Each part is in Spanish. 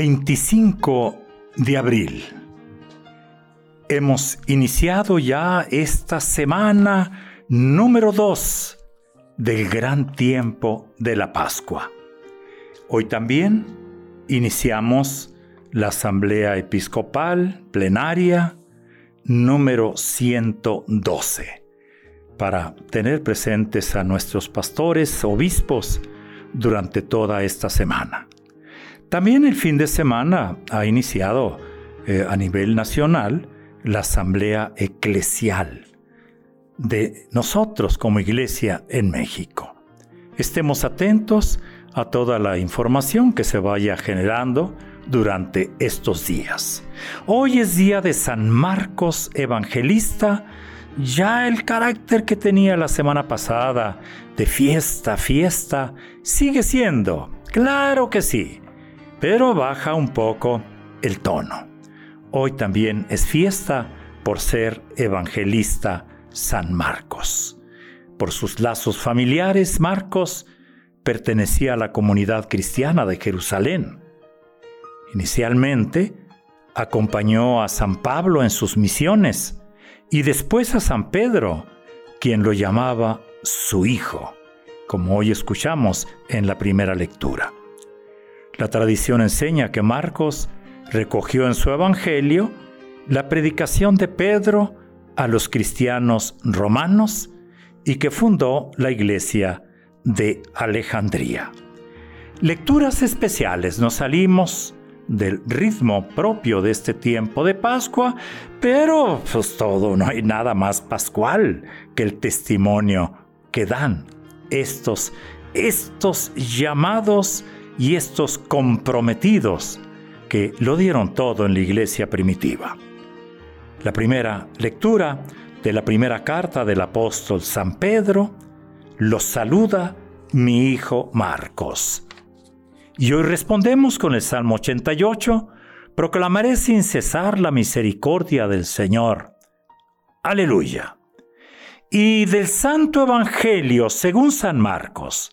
...25 de abril... Hemos iniciado ya esta semana número 2 del gran tiempo de la Pascua. Hoy también iniciamos la Asamblea Episcopal Plenaria número 112 para tener presentes a nuestros pastores, obispos, durante toda esta semana. También el fin de semana ha iniciado eh, a nivel nacional la asamblea eclesial de nosotros como iglesia en México. Estemos atentos a toda la información que se vaya generando durante estos días. Hoy es día de San Marcos Evangelista, ya el carácter que tenía la semana pasada de fiesta, fiesta, sigue siendo, claro que sí, pero baja un poco el tono. Hoy también es fiesta por ser evangelista San Marcos. Por sus lazos familiares, Marcos pertenecía a la comunidad cristiana de Jerusalén. Inicialmente, acompañó a San Pablo en sus misiones y después a San Pedro, quien lo llamaba su hijo, como hoy escuchamos en la primera lectura. La tradición enseña que Marcos recogió en su Evangelio la predicación de Pedro a los cristianos romanos y que fundó la iglesia de Alejandría. Lecturas especiales, nos salimos del ritmo propio de este tiempo de Pascua, pero pues todo, no hay nada más pascual que el testimonio que dan estos, estos llamados y estos comprometidos que lo dieron todo en la iglesia primitiva. La primera lectura de la primera carta del apóstol San Pedro los saluda mi hijo Marcos. Y hoy respondemos con el Salmo 88, proclamaré sin cesar la misericordia del Señor. Aleluya. Y del Santo Evangelio según San Marcos.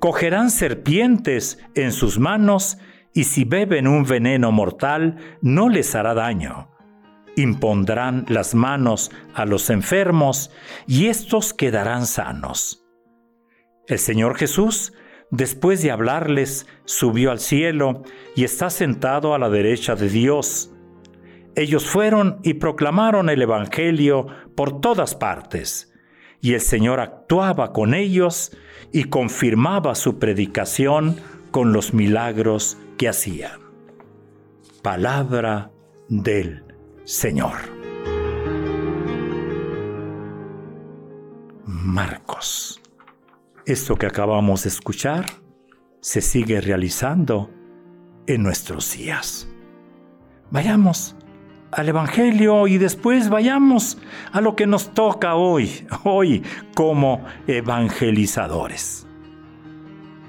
cogerán serpientes en sus manos y si beben un veneno mortal no les hará daño. Impondrán las manos a los enfermos y éstos quedarán sanos. El Señor Jesús, después de hablarles, subió al cielo y está sentado a la derecha de Dios. Ellos fueron y proclamaron el Evangelio por todas partes, y el Señor actuaba con ellos y confirmaba su predicación con los milagros que hacía. Palabra del Señor. Marcos. Esto que acabamos de escuchar se sigue realizando en nuestros días. Vayamos al Evangelio y después vayamos a lo que nos toca hoy, hoy como evangelizadores.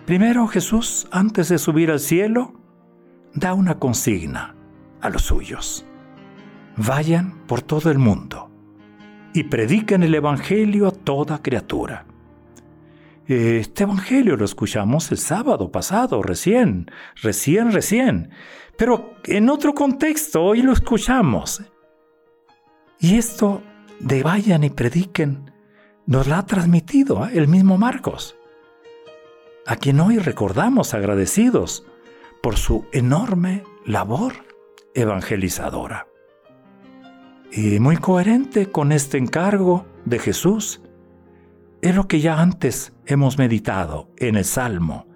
Primero Jesús, antes de subir al cielo, da una consigna a los suyos. Vayan por todo el mundo y prediquen el Evangelio a toda criatura. Este Evangelio lo escuchamos el sábado pasado, recién, recién, recién, pero en otro contexto hoy lo escuchamos. Y esto de vayan y prediquen nos la ha transmitido ¿eh? el mismo Marcos, a quien hoy recordamos agradecidos por su enorme labor evangelizadora. Y muy coherente con este encargo de Jesús, es lo que ya antes hemos meditado en el Salmo,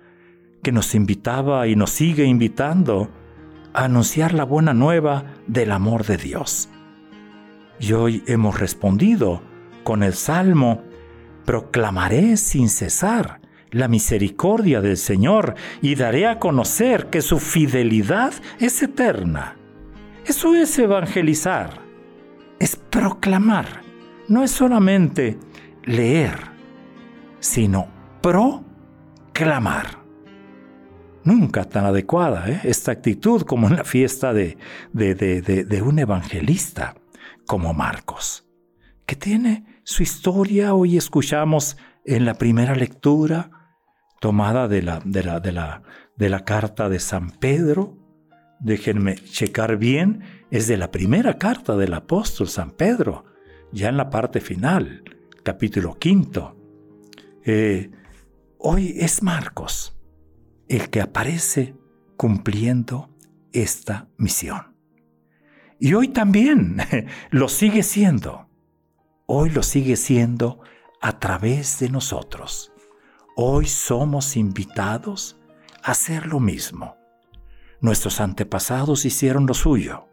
que nos invitaba y nos sigue invitando a anunciar la buena nueva del amor de Dios. Y hoy hemos respondido con el Salmo, proclamaré sin cesar la misericordia del Señor y daré a conocer que su fidelidad es eterna. Eso es evangelizar, es proclamar, no es solamente leer, sino proclamar. Nunca tan adecuada ¿eh? esta actitud como en la fiesta de, de, de un evangelista como Marcos, que tiene su historia, hoy escuchamos en la primera lectura, tomada de la, de la, de la, de la carta de San Pedro. Déjenme checar bien, es de la primera carta del apóstol San Pedro, ya en la parte final, capítulo quinto. Eh, hoy es Marcos el que aparece cumpliendo esta misión. Y hoy también lo sigue siendo. Hoy lo sigue siendo a través de nosotros. Hoy somos invitados a hacer lo mismo. Nuestros antepasados hicieron lo suyo.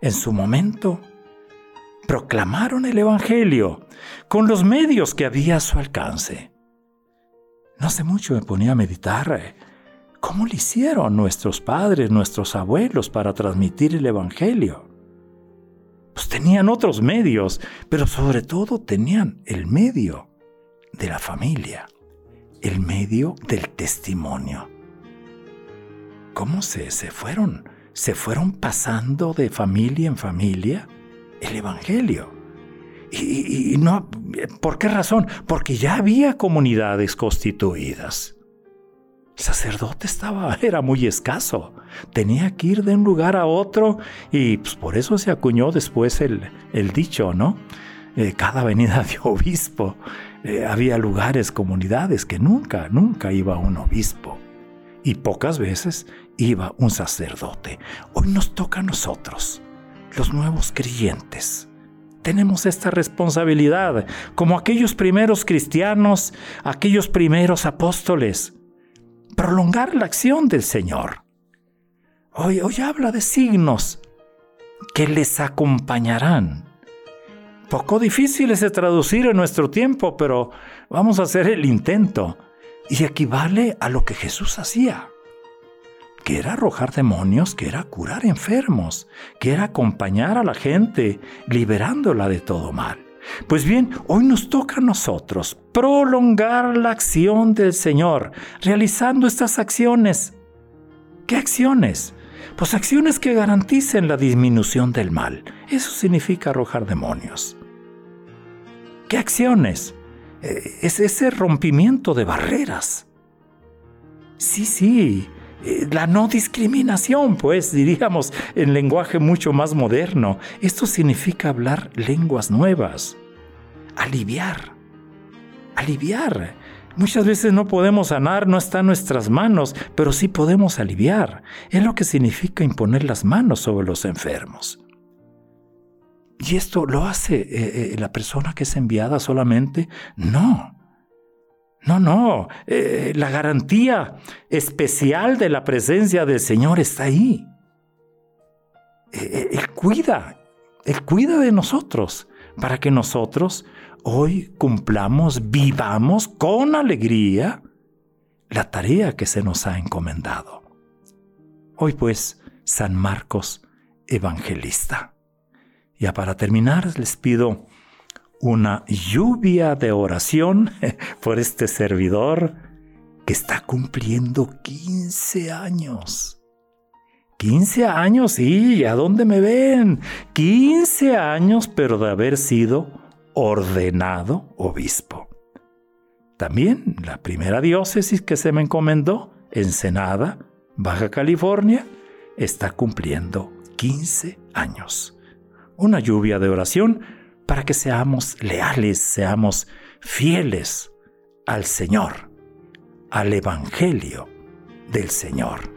En su momento, proclamaron el Evangelio con los medios que había a su alcance. No hace mucho me ponía a meditar eh, cómo lo hicieron nuestros padres, nuestros abuelos para transmitir el Evangelio. Pues tenían otros medios, pero sobre todo tenían el medio de la familia el medio del testimonio. ¿Cómo se, se fueron? Se fueron pasando de familia en familia el Evangelio. Y, no, ¿por qué razón? Porque ya había comunidades constituidas. El sacerdote estaba, era muy escaso. Tenía que ir de un lugar a otro y pues, por eso se acuñó después el, el dicho, ¿no? Eh, cada venida de obispo eh, había lugares, comunidades que nunca, nunca iba un obispo. Y pocas veces iba un sacerdote. Hoy nos toca a nosotros, los nuevos creyentes. Tenemos esta responsabilidad, como aquellos primeros cristianos, aquellos primeros apóstoles, prolongar la acción del Señor. Hoy, hoy habla de signos que les acompañarán poco difíciles de traducir en nuestro tiempo, pero vamos a hacer el intento. Y equivale a lo que Jesús hacía, que era arrojar demonios, que era curar enfermos, que era acompañar a la gente, liberándola de todo mal. Pues bien, hoy nos toca a nosotros prolongar la acción del Señor, realizando estas acciones. ¿Qué acciones? Pues acciones que garanticen la disminución del mal. Eso significa arrojar demonios. ¿Qué acciones? Eh, es ese rompimiento de barreras. Sí, sí, la no discriminación, pues diríamos en lenguaje mucho más moderno. Esto significa hablar lenguas nuevas, aliviar, aliviar. Muchas veces no podemos sanar, no está en nuestras manos, pero sí podemos aliviar. Es lo que significa imponer las manos sobre los enfermos. ¿Y esto lo hace eh, eh, la persona que es enviada solamente? No. No, no. Eh, la garantía especial de la presencia del Señor está ahí. él cuida, Él cuida de nosotros para que nosotros hoy cumplamos, vivamos con alegría la tarea que se nos ha encomendado. Hoy pues, San Marcos Evangelista. Ya para terminar, les pido una lluvia de oración por este servidor que está cumpliendo 15 años. 15 años, sí, ¿a dónde me ven? 15 años, pero de haber sido ordenado obispo. También la primera diócesis que se me encomendó, Ensenada, Baja California, está cumpliendo 15 años una lluvia de oración para que seamos leales, seamos fieles al Señor, al Evangelio del Señor.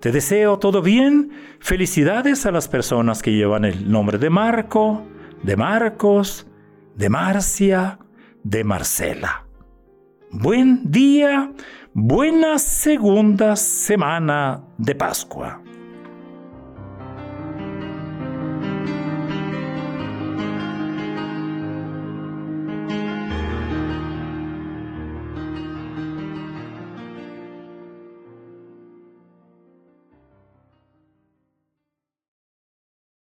Te deseo todo bien. Felicidades a las personas que llevan el nombre de Marco, de Marcos, de Marcia, de Marcela. Buen día, buena segunda semana de Pascua.